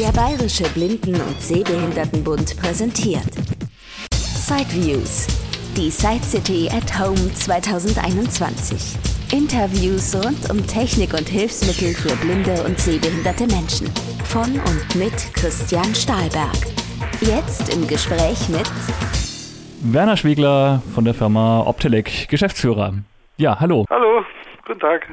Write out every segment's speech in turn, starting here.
Der Bayerische Blinden- und Sehbehindertenbund präsentiert Sideviews, die Side City at Home 2021. Interviews rund um Technik und Hilfsmittel für blinde und sehbehinderte Menschen. Von und mit Christian Stahlberg. Jetzt im Gespräch mit Werner Schwegler von der Firma Optelec, Geschäftsführer. Ja, hallo. Hallo, guten Tag.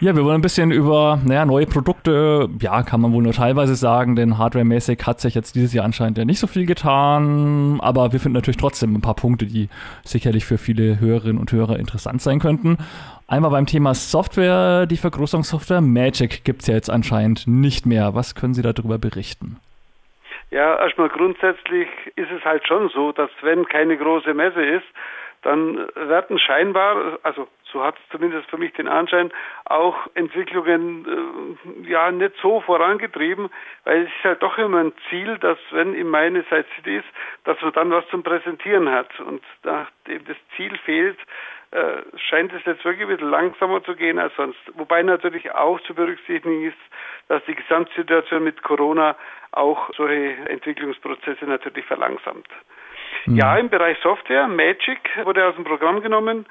Ja, wir wollen ein bisschen über naja, neue Produkte, ja, kann man wohl nur teilweise sagen, denn hardwaremäßig hat sich jetzt dieses Jahr anscheinend ja nicht so viel getan, aber wir finden natürlich trotzdem ein paar Punkte, die sicherlich für viele Hörerinnen und Hörer interessant sein könnten. Einmal beim Thema Software, die Vergrößerungssoftware Magic gibt es ja jetzt anscheinend nicht mehr. Was können Sie darüber berichten? Ja, erstmal grundsätzlich ist es halt schon so, dass wenn keine große Messe ist, dann werden scheinbar, also so hat es zumindest für mich den Anschein, auch Entwicklungen äh, ja nicht so vorangetrieben, weil es ist halt doch immer ein Ziel, dass wenn in meine Side City ist, dass man dann was zum Präsentieren hat. Und nachdem das Ziel fehlt, äh, scheint es jetzt wirklich ein bisschen langsamer zu gehen als sonst. Wobei natürlich auch zu berücksichtigen ist, dass die Gesamtsituation mit Corona auch solche Entwicklungsprozesse natürlich verlangsamt. Mhm. Ja, im Bereich Software, Magic wurde aus dem Programm genommen,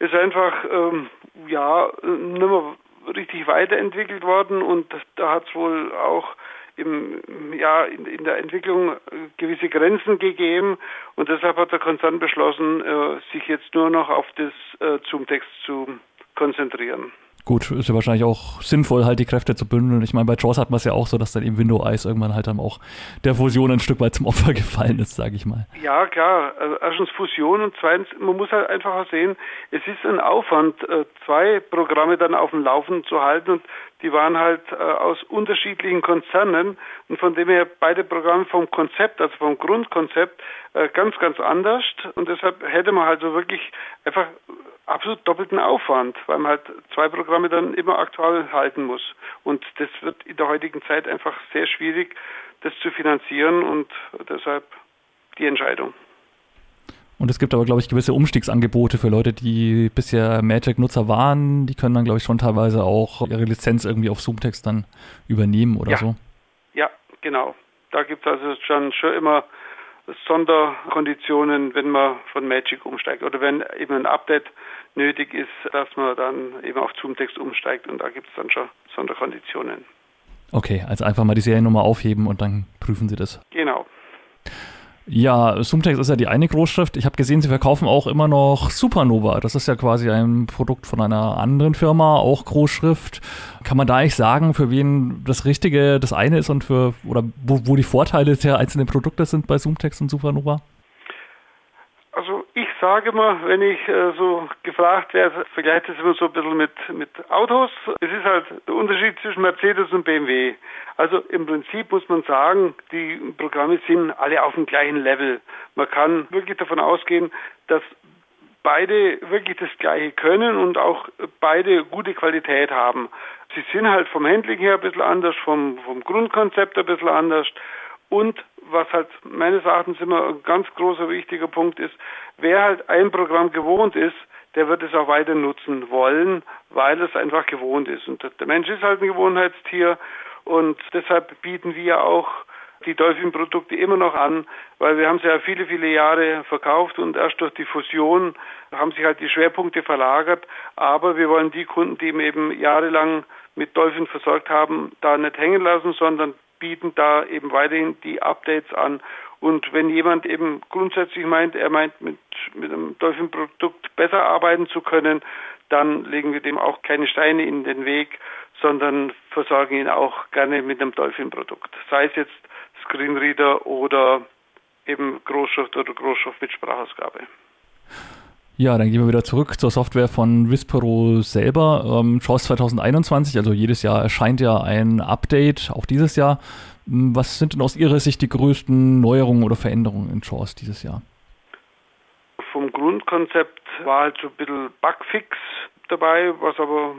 ist einfach ähm, ja nicht mehr richtig weiterentwickelt worden und da hat es wohl auch im, ja, in, in, der Entwicklung gewisse Grenzen gegeben und deshalb hat der Konzern beschlossen, äh, sich jetzt nur noch auf das äh, Zoom-Text zu konzentrieren. Gut, ist ja wahrscheinlich auch sinnvoll, halt die Kräfte zu bündeln. Ich meine, bei Jaws hat man es ja auch so, dass dann eben Window Eyes irgendwann halt dann auch der Fusion ein Stück weit zum Opfer gefallen ist, sage ich mal. Ja, klar. Also erstens Fusion und zweitens, man muss halt einfach sehen, es ist ein Aufwand, äh, zwei Programme dann auf dem Laufen zu halten und die waren halt äh, aus unterschiedlichen Konzernen und von dem her beide Programme vom Konzept, also vom Grundkonzept, äh, ganz, ganz anders und deshalb hätte man halt so wirklich einfach absolut doppelten Aufwand, weil man halt zwei Programme dann immer aktuell halten muss. Und das wird in der heutigen Zeit einfach sehr schwierig, das zu finanzieren und deshalb die Entscheidung. Und es gibt aber, glaube ich, gewisse Umstiegsangebote für Leute, die bisher Magic-Nutzer waren. Die können dann, glaube ich, schon teilweise auch ihre Lizenz irgendwie auf Zoomtext dann übernehmen oder ja. so. Ja, genau. Da gibt es also schon, schon immer Sonderkonditionen, wenn man von Magic umsteigt oder wenn eben ein Update nötig ist, dass man dann eben auf Zoomtext umsteigt und da gibt es dann schon Sonderkonditionen. Okay, also einfach mal die Seriennummer aufheben und dann prüfen Sie das. Genau. Ja, Zoomtext ist ja die eine Großschrift. Ich habe gesehen, Sie verkaufen auch immer noch Supernova. Das ist ja quasi ein Produkt von einer anderen Firma, auch Großschrift. Kann man da eigentlich sagen, für wen das Richtige das eine ist und für oder wo, wo die Vorteile der einzelnen Produkte sind bei Zoomtext und Supernova? Also sage mal, wenn ich äh, so gefragt werde, vergleiche das immer so ein bisschen mit, mit Autos. Es ist halt der Unterschied zwischen Mercedes und BMW. Also im Prinzip muss man sagen, die Programme sind alle auf dem gleichen Level. Man kann wirklich davon ausgehen, dass beide wirklich das Gleiche können und auch beide gute Qualität haben. Sie sind halt vom Handling her ein bisschen anders, vom, vom Grundkonzept ein bisschen anders und was halt meines Erachtens immer ein ganz großer wichtiger Punkt ist, wer halt ein Programm gewohnt ist, der wird es auch weiter nutzen wollen, weil es einfach gewohnt ist. Und der Mensch ist halt ein Gewohnheitstier und deshalb bieten wir auch die Dolphin-Produkte immer noch an, weil wir haben sie ja viele, viele Jahre verkauft und erst durch die Fusion haben sich halt die Schwerpunkte verlagert. Aber wir wollen die Kunden, die eben jahrelang mit Dolphin versorgt haben, da nicht hängen lassen, sondern bieten da eben weiterhin die Updates an. Und wenn jemand eben grundsätzlich meint, er meint mit, mit einem Dolphin-Produkt besser arbeiten zu können, dann legen wir dem auch keine Steine in den Weg, sondern versorgen ihn auch gerne mit einem Dolphin-Produkt. Sei es jetzt Screenreader oder eben Großschrift oder Großschrift mit Sprachausgabe. Ja, dann gehen wir wieder zurück zur Software von Vispero selber. Ähm, JAWS 2021, also jedes Jahr erscheint ja ein Update, auch dieses Jahr. Was sind denn aus Ihrer Sicht die größten Neuerungen oder Veränderungen in JAWS dieses Jahr? Vom Grundkonzept war halt so ein bisschen Bugfix dabei, was aber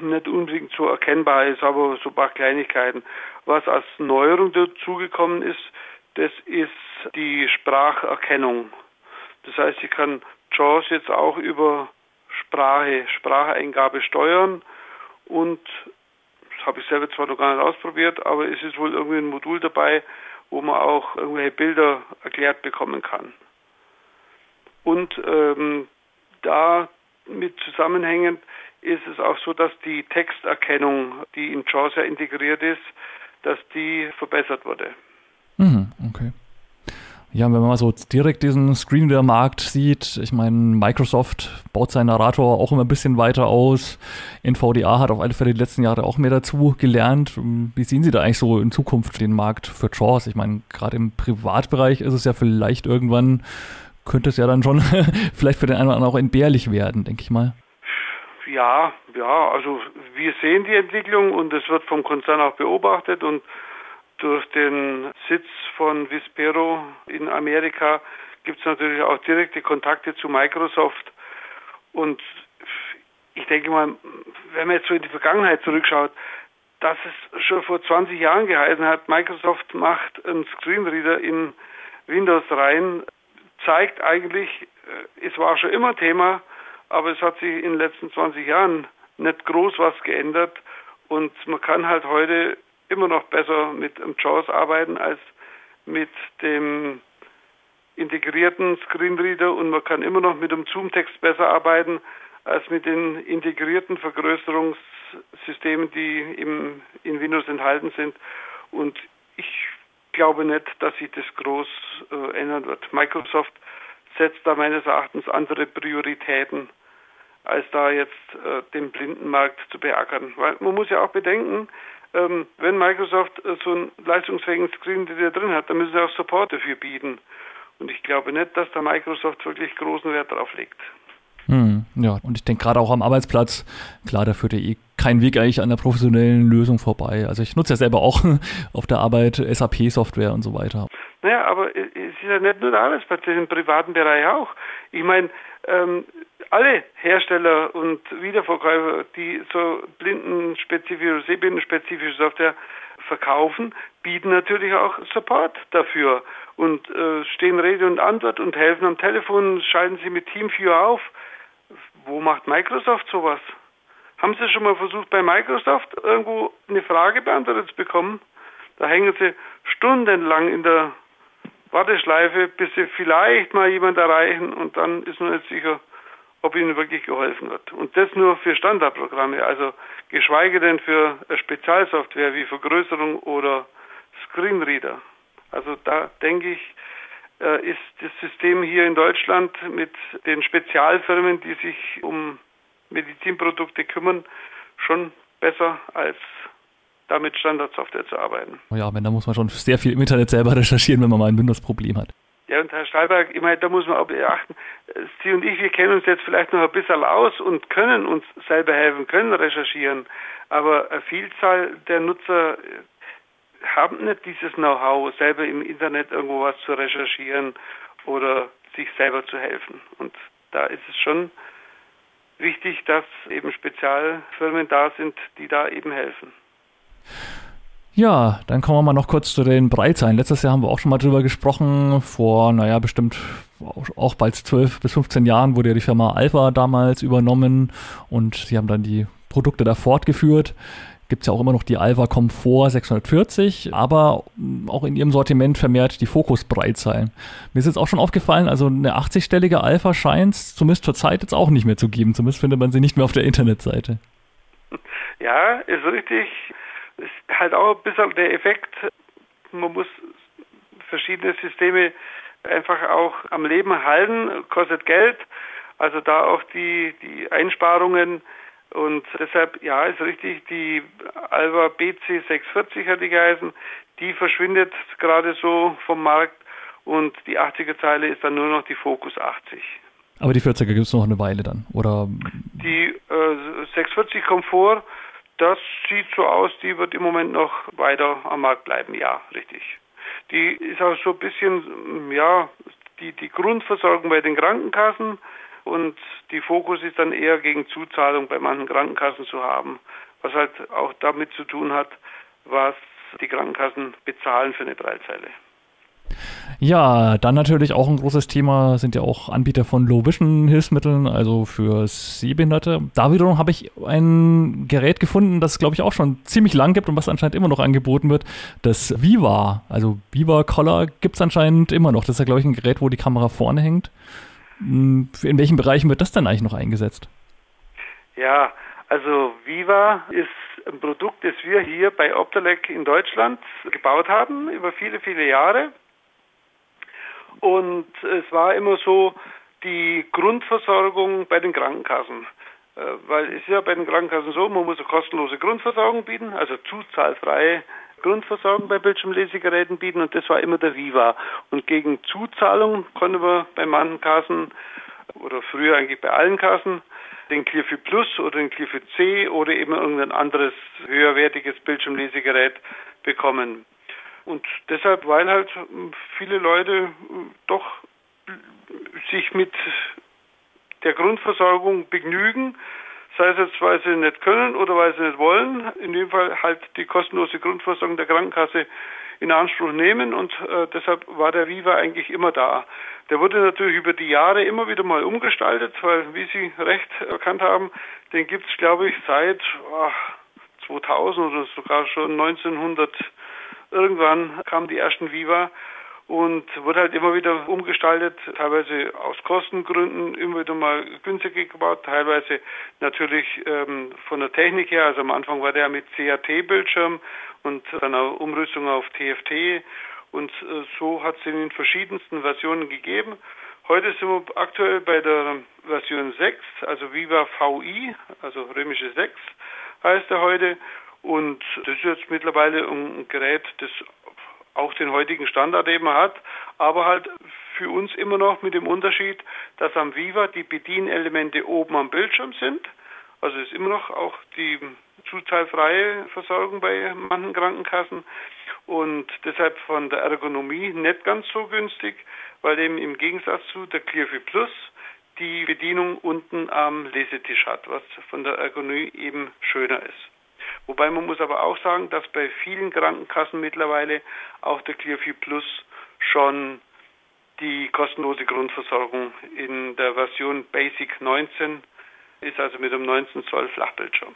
nicht unbedingt so erkennbar ist, aber so ein paar Kleinigkeiten. Was als Neuerung dazugekommen ist, das ist die Spracherkennung. Das heißt, ich kann JAWS jetzt auch über Sprache, Spracheingabe steuern und habe ich selber zwar noch gar nicht ausprobiert, aber es ist wohl irgendwie ein Modul dabei, wo man auch irgendwelche Bilder erklärt bekommen kann. Und ähm, damit zusammenhängend ist es auch so, dass die Texterkennung, die in JAWS ja integriert ist, dass die verbessert wurde. Ja, wenn man mal so direkt diesen Screenreader-Markt sieht, ich meine, Microsoft baut seinen Narrator auch immer ein bisschen weiter aus. NVDA hat auf alle Fälle die letzten Jahre auch mehr dazu gelernt. Wie sehen Sie da eigentlich so in Zukunft den Markt für JAWS? Ich meine, gerade im Privatbereich ist es ja vielleicht irgendwann, könnte es ja dann schon vielleicht für den einen oder anderen auch entbehrlich werden, denke ich mal. Ja, ja, also wir sehen die Entwicklung und es wird vom Konzern auch beobachtet und durch den Sitz von Vispero in Amerika gibt es natürlich auch direkte Kontakte zu Microsoft. Und ich denke mal, wenn man jetzt so in die Vergangenheit zurückschaut, dass es schon vor 20 Jahren geheißen hat, Microsoft macht einen Screenreader in Windows rein, zeigt eigentlich, äh, es war schon immer Thema, aber es hat sich in den letzten 20 Jahren nicht groß was geändert und man kann halt heute immer noch besser mit einem JAWS arbeiten als mit dem integrierten Screenreader und man kann immer noch mit dem Zoom-Text besser arbeiten als mit den integrierten Vergrößerungssystemen, die im, in Windows enthalten sind. Und ich glaube nicht, dass sich das groß äh, ändern wird. Microsoft setzt da meines Erachtens andere Prioritäten, als da jetzt äh, den Blindenmarkt zu beackern. Weil man muss ja auch bedenken, ähm, wenn Microsoft äh, so einen leistungsfähigen Screen der drin hat, dann müssen sie auch Support dafür bieten. Und ich glaube nicht, dass da Microsoft wirklich großen Wert darauf legt. Hm, ja, und ich denke gerade auch am Arbeitsplatz, klar, da führt ja eh kein Weg eigentlich an der professionellen Lösung vorbei. Also ich nutze ja selber auch auf der Arbeit SAP-Software und so weiter. Naja, aber es ist ja nicht nur der Arbeitsplatz, im privaten Bereich auch. Ich meine, ähm, alle Hersteller und Wiederverkäufer, die so blindenspezifische, sehblindenspezifische Software verkaufen, bieten natürlich auch Support dafür und äh, stehen Rede und Antwort und helfen am Telefon, schalten sie mit TeamViewer auf. Wo macht Microsoft sowas? Haben Sie schon mal versucht, bei Microsoft irgendwo eine Frage beantwortet zu bekommen? Da hängen Sie stundenlang in der Warteschleife, bis Sie vielleicht mal jemand erreichen und dann ist man nicht sicher, ob ihnen wirklich geholfen wird. Und das nur für Standardprogramme, also geschweige denn für Spezialsoftware wie Vergrößerung oder Screenreader. Also da denke ich, äh, ist das System hier in Deutschland mit den Spezialfirmen, die sich um Medizinprodukte kümmern, schon besser als da mit Standardsoftware zu arbeiten. Ja, wenn da muss man schon sehr viel im Internet selber recherchieren, wenn man mal ein Windows-Problem hat. Ja, und Herr Stahlberg, ich meine, da muss man auch beachten, Sie und ich, wir kennen uns jetzt vielleicht noch ein bisschen aus und können uns selber helfen, können recherchieren, aber eine Vielzahl der Nutzer haben nicht dieses Know-how, selber im Internet irgendwo was zu recherchieren oder sich selber zu helfen. Und da ist es schon wichtig, dass eben Spezialfirmen da sind, die da eben helfen. Ja, dann kommen wir mal noch kurz zu den Breitzahlen. Letztes Jahr haben wir auch schon mal drüber gesprochen. Vor, naja, bestimmt auch bald 12 bis 15 Jahren wurde ja die Firma Alpha damals übernommen und sie haben dann die Produkte da fortgeführt. Gibt es ja auch immer noch die Alpha Comfort 640, aber auch in ihrem Sortiment vermehrt die Fokus Breitzahlen. Mir ist jetzt auch schon aufgefallen, also eine 80-stellige Alpha scheint es zumindest zur Zeit jetzt auch nicht mehr zu geben. Zumindest findet man sie nicht mehr auf der Internetseite. Ja, ist richtig ist halt auch ein bisschen der Effekt, man muss verschiedene Systeme einfach auch am Leben halten, kostet Geld, also da auch die, die Einsparungen. Und deshalb, ja, ist richtig, die Alva BC 640 hat die geheißen, die verschwindet gerade so vom Markt. Und die 80er Zeile ist dann nur noch die Focus 80. Aber die 40er gibt es noch eine Weile dann, oder? Die äh, 640 Komfort das sieht so aus, die wird im Moment noch weiter am Markt bleiben, ja, richtig. Die ist auch so ein bisschen, ja, die, die Grundversorgung bei den Krankenkassen und die Fokus ist dann eher gegen Zuzahlung bei manchen Krankenkassen zu haben, was halt auch damit zu tun hat, was die Krankenkassen bezahlen für eine Breitzeile. Ja, dann natürlich auch ein großes Thema sind ja auch Anbieter von Low-Vision-Hilfsmitteln, also für Sehbehinderte. Da wiederum habe ich ein Gerät gefunden, das glaube ich auch schon ziemlich lang gibt und was anscheinend immer noch angeboten wird. Das Viva, also Viva Collar gibt es anscheinend immer noch. Das ist ja glaube ich ein Gerät, wo die Kamera vorne hängt. Hm, in welchen Bereichen wird das dann eigentlich noch eingesetzt? Ja, also Viva ist ein Produkt, das wir hier bei Optelec in Deutschland gebaut haben über viele, viele Jahre. Und es war immer so die Grundversorgung bei den Krankenkassen. Äh, weil es ist ja bei den Krankenkassen so, man muss eine kostenlose Grundversorgung bieten, also zuzahlfreie Grundversorgung bei Bildschirmlesegeräten bieten und das war immer der Viva. Und gegen Zuzahlung konnte man bei manchen Kassen oder früher eigentlich bei allen Kassen den Clearview Plus oder den Clearview C oder eben irgendein anderes höherwertiges Bildschirmlesegerät bekommen. Und deshalb, weil halt viele Leute doch sich mit der Grundversorgung begnügen, sei es jetzt, weil sie nicht können oder weil sie nicht wollen, in dem Fall halt die kostenlose Grundversorgung der Krankenkasse in Anspruch nehmen und äh, deshalb war der Viva eigentlich immer da. Der wurde natürlich über die Jahre immer wieder mal umgestaltet, weil, wie Sie recht erkannt haben, den gibt es, glaube ich, seit ach, 2000 oder sogar schon 1900 irgendwann kamen die ersten Viva und wurde halt immer wieder umgestaltet, teilweise aus Kostengründen immer wieder mal günstiger gebaut, teilweise natürlich ähm, von der Technik her. Also am Anfang war der mit CAT-Bildschirm und auch Umrüstung auf TFT und äh, so hat es in den verschiedensten Versionen gegeben. Heute sind wir aktuell bei der Version 6, also Viva VI, also römische 6 heißt er heute. Und das ist jetzt mittlerweile ein Gerät, das auch den heutigen Standard eben hat, aber halt für uns immer noch mit dem Unterschied, dass am Viva die Bedienelemente oben am Bildschirm sind. Also ist immer noch auch die zuteilfreie Versorgung bei manchen Krankenkassen und deshalb von der Ergonomie nicht ganz so günstig, weil eben im Gegensatz zu der Clearview Plus die Bedienung unten am Lesetisch hat, was von der Ergonomie eben schöner ist. Wobei man muss aber auch sagen, dass bei vielen Krankenkassen mittlerweile auch der Clearview Plus schon die kostenlose Grundversorgung in der Version Basic 19 ist, also mit einem 19 Zoll Flachbildschirm.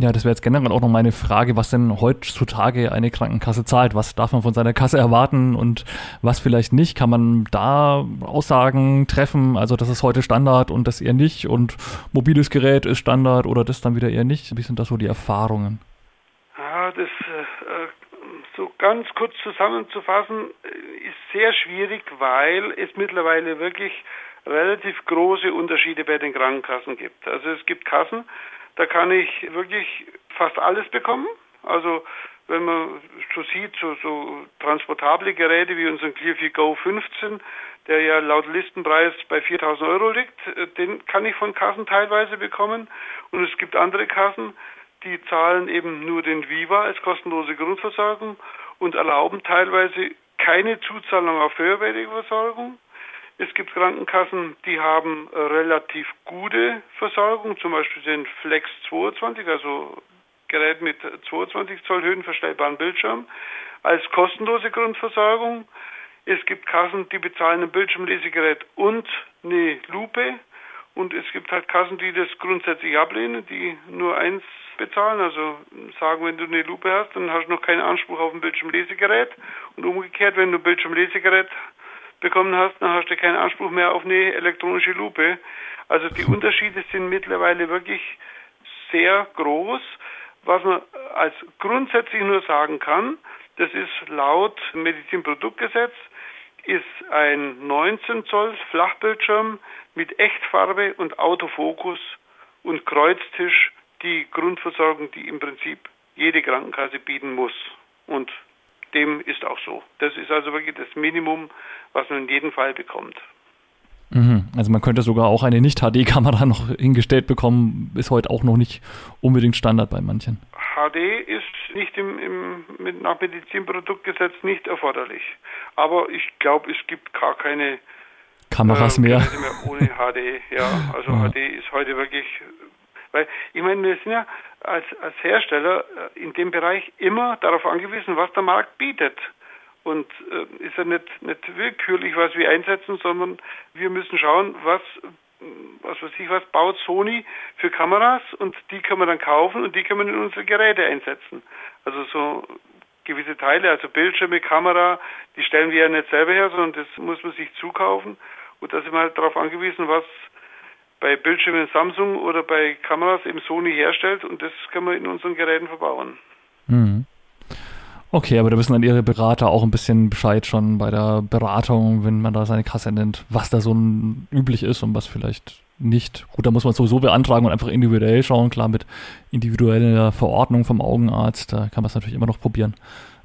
Ja, das wäre jetzt generell auch noch meine Frage, was denn heutzutage eine Krankenkasse zahlt. Was darf man von seiner Kasse erwarten und was vielleicht nicht? Kann man da Aussagen treffen? Also, das ist heute Standard und das eher nicht und mobiles Gerät ist Standard oder das dann wieder eher nicht? Wie sind das so die Erfahrungen? Ja, das äh, so ganz kurz zusammenzufassen ist sehr schwierig, weil es mittlerweile wirklich relativ große Unterschiede bei den Krankenkassen gibt. Also es gibt Kassen, da kann ich wirklich fast alles bekommen. Also wenn man so sieht, so, so transportable Geräte wie unseren Clearview Go 15, der ja laut Listenpreis bei 4000 Euro liegt, äh, den kann ich von Kassen teilweise bekommen. Und es gibt andere Kassen, die zahlen eben nur den Viva als kostenlose Grundversorgung und erlauben teilweise keine Zuzahlung auf höherwertige Versorgung. Es gibt Krankenkassen, die haben äh, relativ gute Versorgung, zum Beispiel den Flex 22, also Gerät mit 22 Zoll höhenverstellbaren Bildschirm, als kostenlose Grundversorgung. Es gibt Kassen, die bezahlen ein Bildschirmlesegerät und eine Lupe. Und es gibt halt Kassen, die das grundsätzlich ablehnen, die nur eins bezahlen. Also sagen, wenn du eine Lupe hast, dann hast du noch keinen Anspruch auf ein Bildschirmlesegerät. Und umgekehrt, wenn du ein Bildschirmlesegerät bekommen hast, dann hast du keinen Anspruch mehr auf eine elektronische Lupe. Also die Unterschiede sind mittlerweile wirklich sehr groß. Was man als grundsätzlich nur sagen kann, das ist laut Medizinproduktgesetz, ist ein 19 Zoll Flachbildschirm mit Echtfarbe und Autofokus und Kreuztisch die Grundversorgung, die im Prinzip jede Krankenkasse bieten muss. Und dem ist auch so. Das ist also wirklich das Minimum, was man in jedem Fall bekommt. Mhm. Also man könnte sogar auch eine Nicht-HD-Kamera noch hingestellt bekommen, ist heute auch noch nicht unbedingt Standard bei manchen. HD ist nicht im, im mit, nach Medizinproduktgesetz nicht erforderlich. Aber ich glaube, es gibt gar keine Kameras äh, mehr. mehr ohne HD. Ja, also ja. HD ist heute wirklich, weil ich meine, wir sind ja als, als Hersteller äh, in dem Bereich immer darauf angewiesen, was der Markt bietet. und äh, ist ja nicht, nicht willkürlich, was wir einsetzen, sondern wir müssen schauen, was was weiß ich was, baut Sony für Kameras und die können wir dann kaufen und die können wir in unsere Geräte einsetzen. Also so gewisse Teile, also Bildschirme, Kamera, die stellen wir ja nicht selber her, sondern das muss man sich zukaufen. Und da sind wir halt darauf angewiesen, was bei Bildschirmen Samsung oder bei Kameras eben Sony herstellt und das können wir in unseren Geräten verbauen. Mhm. Okay, aber da wissen dann Ihre Berater auch ein bisschen Bescheid schon bei der Beratung, wenn man da seine Kasse nennt, was da so üblich ist und was vielleicht nicht. Gut, da muss man sowieso beantragen und einfach individuell schauen. Klar, mit individueller Verordnung vom Augenarzt, da kann man es natürlich immer noch probieren.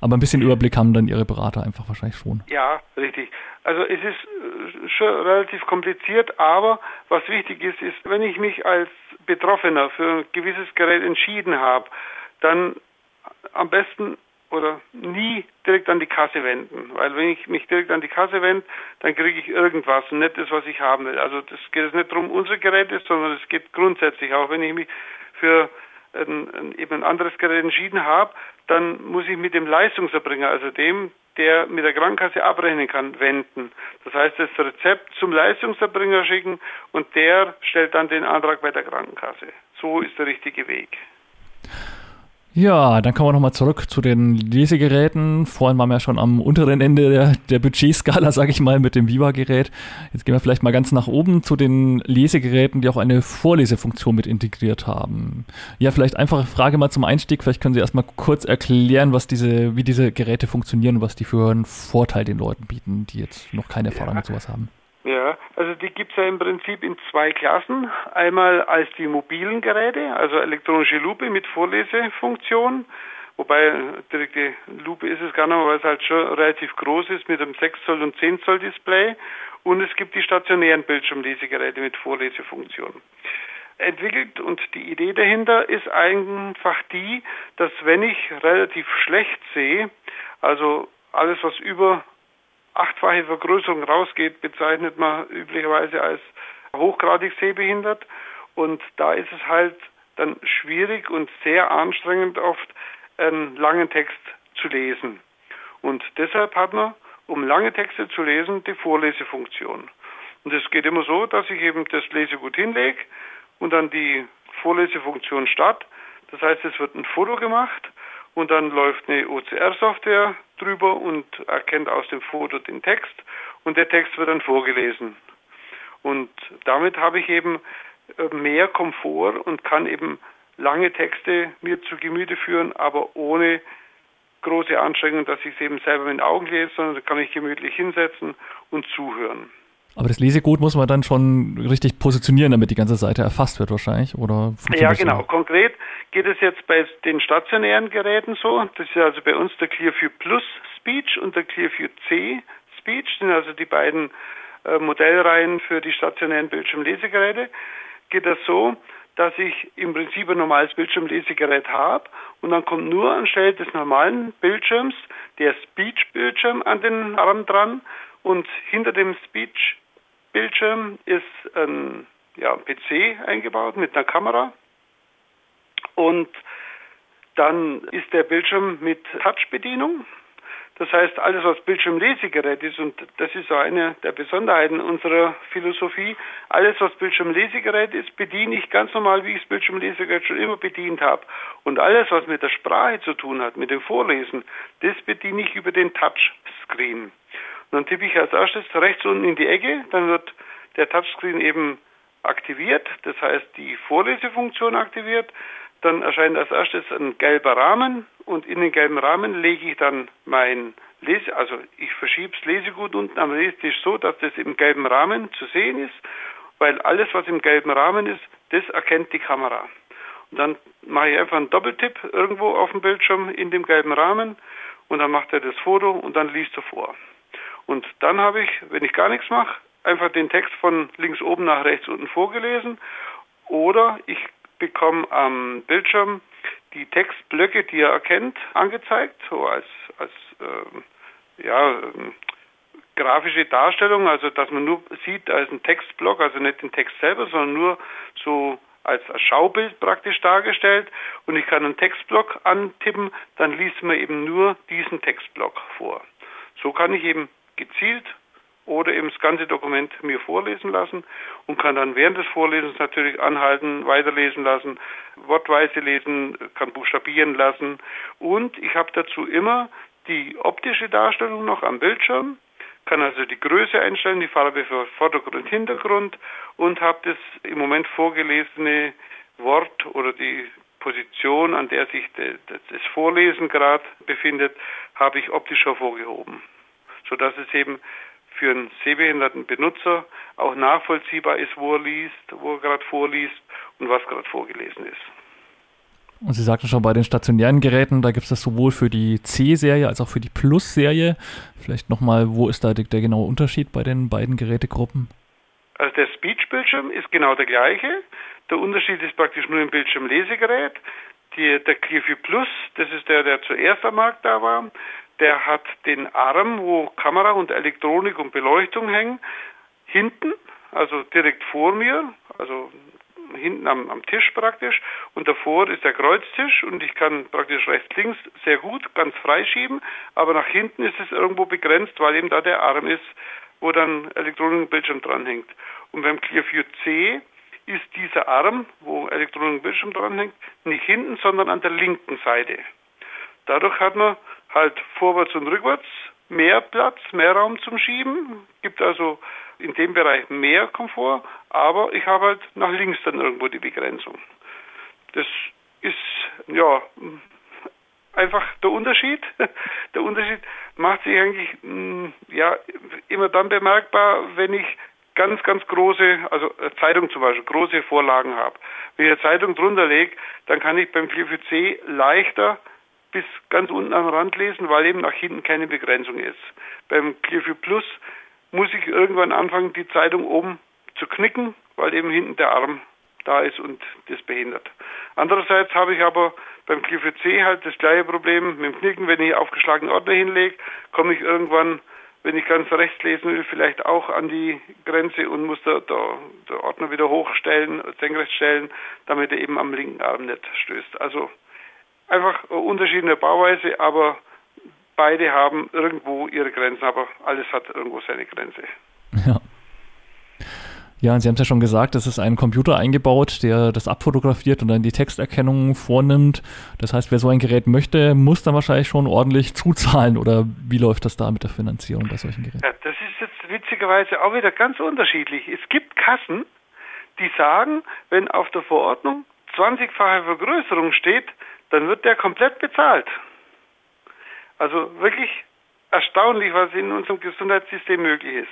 Aber ein bisschen Überblick haben dann Ihre Berater einfach wahrscheinlich schon. Ja, richtig. Also es ist äh, schon relativ kompliziert, aber was wichtig ist, ist, wenn ich mich als Betroffener für ein gewisses Gerät entschieden habe, dann am besten oder nie direkt an die Kasse wenden. Weil wenn ich mich direkt an die Kasse wende, dann kriege ich irgendwas und nicht das, was ich haben will. Also das geht es nicht darum, unsere Geräte, sondern es geht grundsätzlich auch, wenn ich mich für ein, eben ein anderes Gerät entschieden habe, dann muss ich mit dem Leistungserbringer, also dem, der mit der Krankenkasse abrechnen kann, wenden. Das heißt, das Rezept zum Leistungserbringer schicken und der stellt dann den Antrag bei der Krankenkasse. So ist der richtige Weg. Ja, dann kommen wir nochmal zurück zu den Lesegeräten. Vorhin waren wir ja schon am unteren Ende der, der Budgetskala, sage ich mal, mit dem Viva-Gerät. Jetzt gehen wir vielleicht mal ganz nach oben zu den Lesegeräten, die auch eine Vorlesefunktion mit integriert haben. Ja, vielleicht einfache Frage mal zum Einstieg. Vielleicht können Sie erstmal kurz erklären, was diese, wie diese Geräte funktionieren und was die für einen Vorteil den Leuten bieten, die jetzt noch keine Erfahrung ja. mit sowas haben. Ja, also die gibt es ja im Prinzip in zwei Klassen. Einmal als die mobilen Geräte, also elektronische Lupe mit Vorlesefunktion, wobei direkte Lupe ist es gar nicht, weil es halt schon relativ groß ist mit einem 6 Zoll und 10 Zoll Display. Und es gibt die stationären Bildschirmlesegeräte mit Vorlesefunktion entwickelt und die Idee dahinter ist einfach die, dass wenn ich relativ schlecht sehe, also alles was über achtfache Vergrößerung rausgeht, bezeichnet man üblicherweise als hochgradig sehbehindert. Und da ist es halt dann schwierig und sehr anstrengend oft, einen langen Text zu lesen. Und deshalb hat man, um lange Texte zu lesen, die Vorlesefunktion. Und es geht immer so, dass ich eben das Lesegut hinlege und dann die Vorlesefunktion statt. Das heißt, es wird ein Foto gemacht und dann läuft eine OCR-Software drüber und erkennt aus dem Foto den Text und der Text wird dann vorgelesen. Und damit habe ich eben äh, mehr Komfort und kann eben lange Texte mir zu Gemüte führen, aber ohne große Anstrengung, dass ich es eben selber mit den Augen lese, sondern kann ich gemütlich hinsetzen und zuhören. Aber das Lesegut muss man dann schon richtig positionieren, damit die ganze Seite erfasst wird wahrscheinlich, oder? Ja, genau. So? Konkret geht es jetzt bei den stationären Geräten so. Das ist also bei uns der Clearview Plus Speech und der Clearview C Speech, sind also die beiden äh, Modellreihen für die stationären Bildschirmlesegeräte. Geht das so, dass ich im Prinzip ein normales Bildschirmlesegerät habe und dann kommt nur anstelle des normalen Bildschirms der Speech-Bildschirm an den Arm dran und hinter dem Speech Bildschirm ist ein ja, PC eingebaut mit einer Kamera und dann ist der Bildschirm mit Touch-Bedienung. Das heißt, alles, was Bildschirmlesegerät ist, und das ist so eine der Besonderheiten unserer Philosophie, alles, was Bildschirmlesegerät ist, bediene ich ganz normal, wie ich das Bildschirmlesegerät schon immer bedient habe. Und alles, was mit der Sprache zu tun hat, mit dem Vorlesen, das bediene ich über den Touchscreen. Dann tippe ich als erstes rechts unten in die Ecke, dann wird der Touchscreen eben aktiviert, das heißt die Vorlesefunktion aktiviert. Dann erscheint als erstes ein gelber Rahmen und in den gelben Rahmen lege ich dann mein Lese, also ich verschiebe das Lesegut unten am Lesetisch so, dass das im gelben Rahmen zu sehen ist, weil alles, was im gelben Rahmen ist, das erkennt die Kamera. Und dann mache ich einfach einen Doppeltipp irgendwo auf dem Bildschirm in dem gelben Rahmen und dann macht er das Foto und dann liest er vor. Und dann habe ich, wenn ich gar nichts mache, einfach den Text von links oben nach rechts unten vorgelesen. Oder ich bekomme am Bildschirm die Textblöcke, die er erkennt, angezeigt, so als, als äh, ja, äh, grafische Darstellung, also dass man nur sieht als ein Textblock, also nicht den Text selber, sondern nur so als Schaubild praktisch dargestellt und ich kann einen Textblock antippen, dann liest man eben nur diesen Textblock vor. so kann ich eben gezielt oder eben das ganze Dokument mir vorlesen lassen und kann dann während des Vorlesens natürlich anhalten, weiterlesen lassen, wortweise lesen, kann buchstabieren lassen. Und ich habe dazu immer die optische Darstellung noch am Bildschirm, kann also die Größe einstellen, die Farbe für Vordergrund und Hintergrund und habe das im Moment vorgelesene Wort oder die Position, an der sich das Vorlesen gerade befindet, habe ich optisch hervorgehoben, sodass es eben für einen sehbehinderten Benutzer auch nachvollziehbar ist, wo er liest, wo er gerade vorliest und was gerade vorgelesen ist. Und Sie sagten schon, bei den stationären Geräten, da gibt es das sowohl für die C-Serie als auch für die Plus-Serie. Vielleicht nochmal, wo ist da der, der genaue Unterschied bei den beiden Gerätegruppen? Also der Speech-Bildschirm ist genau der gleiche. Der Unterschied ist praktisch nur im Bildschirmlesegerät. Die, der Clearview Plus, das ist der, der zuerst am Markt da war, der hat den Arm, wo Kamera und Elektronik und Beleuchtung hängen, hinten, also direkt vor mir, also hinten am, am, Tisch praktisch und davor ist der Kreuztisch und ich kann praktisch rechts, links sehr gut ganz frei schieben, aber nach hinten ist es irgendwo begrenzt, weil eben da der Arm ist, wo dann Elektronik und Bildschirm dranhängt. Und beim Clearview C ist dieser Arm, wo Elektronik und Bildschirm dranhängt, nicht hinten, sondern an der linken Seite. Dadurch hat man halt vorwärts und rückwärts mehr Platz, mehr Raum zum Schieben, gibt also in dem Bereich mehr Komfort, aber ich habe halt nach links dann irgendwo die Begrenzung. Das ist ja einfach der Unterschied. Der Unterschied macht sich eigentlich mm, ja immer dann bemerkbar, wenn ich ganz, ganz große, also Zeitung zum Beispiel, große Vorlagen habe. Wenn ich eine Zeitung drunter lege, dann kann ich beim 4 leichter bis ganz unten am Rand lesen, weil eben nach hinten keine Begrenzung ist. Beim Clearview Plus muss ich irgendwann anfangen, die Zeitung oben zu knicken, weil eben hinten der Arm da ist und das behindert. Andererseits habe ich aber beim Clearview C halt das gleiche Problem mit dem Knicken. Wenn ich aufgeschlagene Ordner hinlege, komme ich irgendwann, wenn ich ganz rechts lesen will, vielleicht auch an die Grenze und muss der, der, der Ordner wieder hochstellen, senkrecht stellen, damit er eben am linken Arm nicht stößt. Also Einfach Unterschied in der Bauweise, aber beide haben irgendwo ihre Grenzen, aber alles hat irgendwo seine Grenze. Ja. Ja, und Sie haben es ja schon gesagt, es ist ein Computer eingebaut, der das abfotografiert und dann die Texterkennung vornimmt. Das heißt, wer so ein Gerät möchte, muss dann wahrscheinlich schon ordentlich zuzahlen. Oder wie läuft das da mit der Finanzierung bei solchen Geräten? Ja, das ist jetzt witzigerweise auch wieder ganz unterschiedlich. Es gibt Kassen, die sagen, wenn auf der Verordnung 20-fache Vergrößerung steht, dann wird der komplett bezahlt. Also wirklich erstaunlich, was in unserem Gesundheitssystem möglich ist.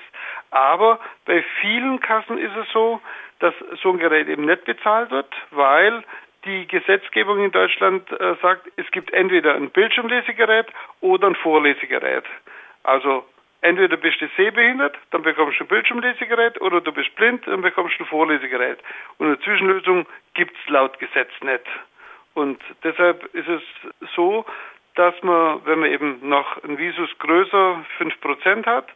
Aber bei vielen Kassen ist es so, dass so ein Gerät eben nicht bezahlt wird, weil die Gesetzgebung in Deutschland äh, sagt, es gibt entweder ein Bildschirmlesegerät oder ein Vorlesegerät. Also entweder bist du sehbehindert, dann bekommst du ein Bildschirmlesegerät oder du bist blind, dann bekommst du ein Vorlesegerät. Und eine Zwischenlösung gibt es laut Gesetz nicht. Und deshalb ist es so, dass man, wenn man eben noch ein Visus größer 5% hat,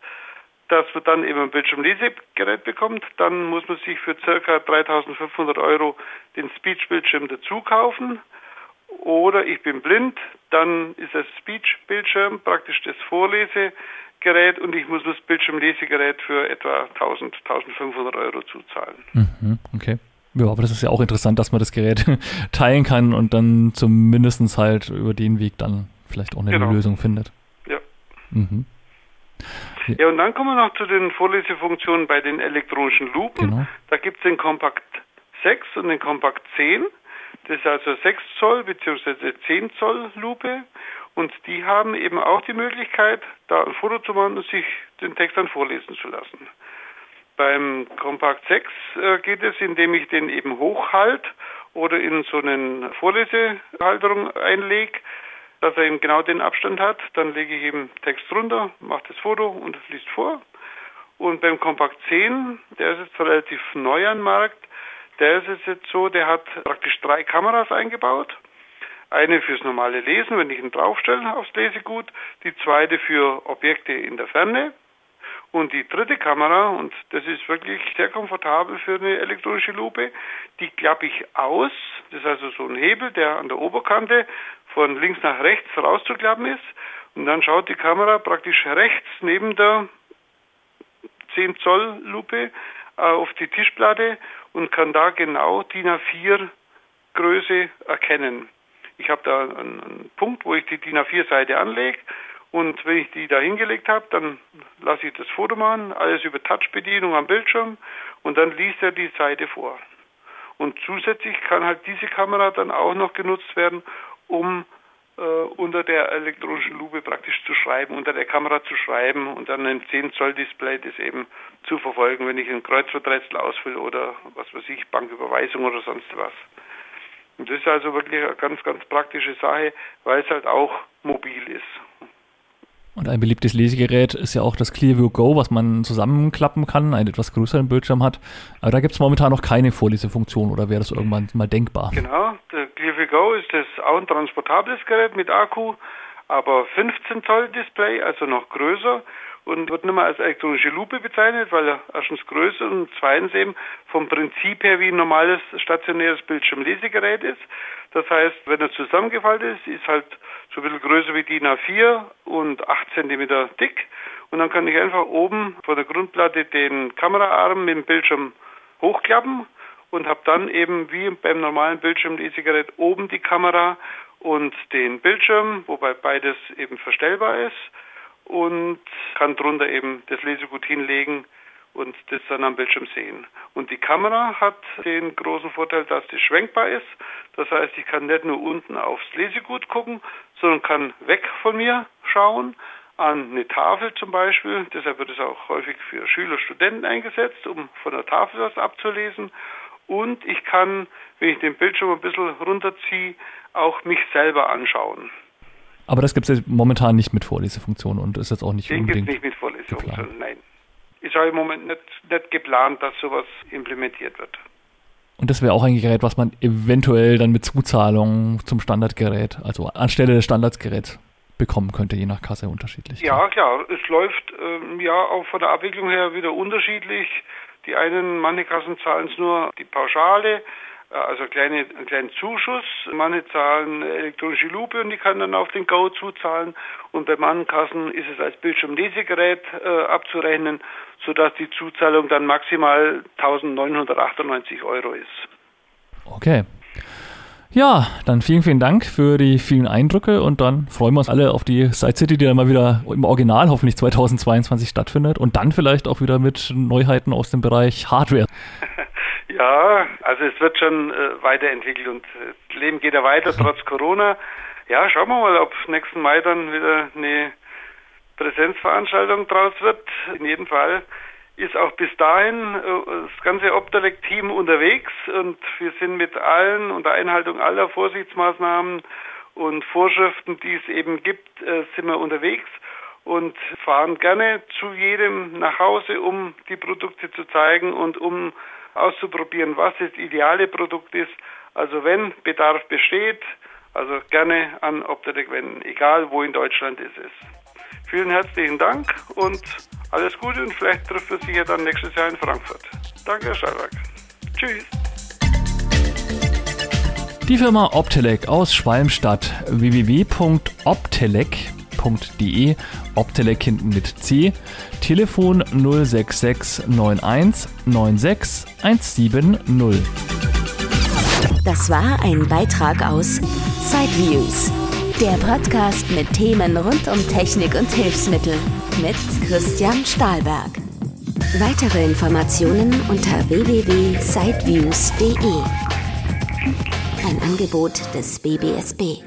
dass man dann eben ein Bildschirmlesegerät bekommt, dann muss man sich für ca. 3500 Euro den Speech-Bildschirm dazu kaufen. Oder ich bin blind, dann ist das Speech-Bildschirm praktisch das Vorlesegerät und ich muss das Bildschirmlesegerät für etwa 1000, 1500 Euro zuzahlen. Mhm, okay. Ja, aber das ist ja auch interessant, dass man das Gerät teilen kann und dann zumindest halt über den Weg dann vielleicht auch eine genau. Lösung findet. Ja. Mhm. ja. Ja, und dann kommen wir noch zu den Vorlesefunktionen bei den elektronischen Lupen. Genau. Da gibt es den Kompakt 6 und den Kompakt 10. Das ist also 6 Zoll bzw. 10 Zoll Lupe. Und die haben eben auch die Möglichkeit, da ein Foto zu machen und sich den Text dann vorlesen zu lassen. Beim Kompakt 6 äh, geht es, indem ich den eben hochhalt oder in so eine Vorlesehalterung einlege, dass er eben genau den Abstand hat. Dann lege ich eben Text drunter, mache das Foto und liest vor. Und beim Kompakt 10, der ist jetzt relativ neu am Markt, der ist jetzt so, der hat praktisch drei Kameras eingebaut. Eine fürs normale Lesen, wenn ich ihn draufstelle aufs Lesegut, die zweite für Objekte in der Ferne und die dritte Kamera, und das ist wirklich sehr komfortabel für eine elektronische Lupe, die klappe ich aus. Das ist also so ein Hebel, der an der Oberkante von links nach rechts rauszuklappen ist. Und dann schaut die Kamera praktisch rechts neben der 10 Zoll Lupe äh, auf die Tischplatte und kann da genau DIN A4 Größe erkennen. Ich habe da einen, Punkt, wo ich die DIN A4 Seite anlege und wenn ich die da hingelegt habe, dann lasse ich das Foto machen, alles über Touchbedienung am Bildschirm und dann liest er die Seite vor. Und zusätzlich kann halt diese Kamera dann auch noch genutzt werden, um äh, unter der elektronischen Lupe praktisch zu schreiben, unter der Kamera zu schreiben und dann ein 10 Zoll Display das eben zu verfolgen, wenn ich ein Kreuzworträtsel ausfülle oder was weiß ich, Banküberweisung oder sonst was. Und das ist also wirklich eine ganz, ganz praktische Sache, weil es halt auch mobil ist. Und ein beliebtes Lesegerät ist ja auch das Clearview Go, was man zusammenklappen kann, einen etwas größeren Bildschirm hat. Aber da gibt es momentan noch keine Vorlesefunktion oder wäre das irgendwann mal denkbar? Genau, der Clearview Go ist das auch ein transportables Gerät mit Akku, aber 15 Zoll Display, also noch größer und wird nicht mehr als elektronische Lupe bezeichnet, weil er erstens größer und zweitens eben vom Prinzip her wie ein normales stationäres Bildschirmlesegerät ist. Das heißt, wenn er zusammengefaltet ist, ist halt so ein bisschen größer wie DIN A4 und 8 cm dick. Und dann kann ich einfach oben vor der Grundplatte den Kameraarm mit dem Bildschirm hochklappen und habe dann eben wie beim normalen Bildschirmlesegerät oben die Kamera und den Bildschirm, wobei beides eben verstellbar ist und kann drunter eben das Lesegut hinlegen und das dann am Bildschirm sehen. Und die Kamera hat den großen Vorteil, dass sie schwenkbar ist. Das heißt, ich kann nicht nur unten aufs Lesegut gucken, sondern kann weg von mir schauen, an eine Tafel zum Beispiel. Deshalb wird es auch häufig für Schüler, Studenten eingesetzt, um von der Tafel was abzulesen. Und ich kann, wenn ich den Bildschirm ein bisschen runterziehe, auch mich selber anschauen. Aber das gibt es momentan nicht mit Vorlesefunktion und ist jetzt auch nicht Den unbedingt nicht mit Vorlesefunktion, nein. Ist auch im Moment nicht, nicht geplant, dass sowas implementiert wird. Und das wäre auch ein Gerät, was man eventuell dann mit Zuzahlung zum Standardgerät, also anstelle des Standardgeräts bekommen könnte, je nach Kasse unterschiedlich. Ja, klar. Es läuft ähm, ja auch von der Abwicklung her wieder unterschiedlich. Die einen, manche Kassen zahlen es nur die Pauschale, also kleine, einen kleinen Zuschuss. Manche zahlen elektronische Lupe und die kann dann auf den Go zuzahlen. Und bei manchen Kassen ist es als Bildschirmlesegerät äh, abzurechnen, sodass die Zuzahlung dann maximal 1998 Euro ist. Okay. Ja, dann vielen, vielen Dank für die vielen Eindrücke und dann freuen wir uns alle auf die Side City, die dann mal wieder im Original hoffentlich 2022 stattfindet und dann vielleicht auch wieder mit Neuheiten aus dem Bereich Hardware. Ja, also es wird schon äh, weiterentwickelt und äh, das Leben geht ja weiter trotz Corona. Ja, schauen wir mal, ob nächsten Mai dann wieder eine Präsenzveranstaltung draus wird. In jedem Fall ist auch bis dahin äh, das ganze Optelec-Team unterwegs und wir sind mit allen unter Einhaltung aller Vorsichtsmaßnahmen und Vorschriften, die es eben gibt, äh, sind wir unterwegs und fahren gerne zu jedem nach Hause, um die Produkte zu zeigen und um auszuprobieren, was das ideale Produkt ist. Also wenn Bedarf besteht, also gerne an Optedec wenden, egal wo in Deutschland es ist. Vielen herzlichen Dank und alles Gute und vielleicht trifft man sich ja dann nächstes Jahr in Frankfurt. Danke, Herr Steinberg. Tschüss. Die Firma Optelec aus Schwalmstadt www.optelec.de Optelec mit C Telefon 06691 96 170. Das war ein Beitrag aus Sideviews, der Podcast mit Themen rund um Technik und Hilfsmittel mit Christian Stahlberg. Weitere Informationen unter www.sideviews.de. Ein Angebot des BBSB.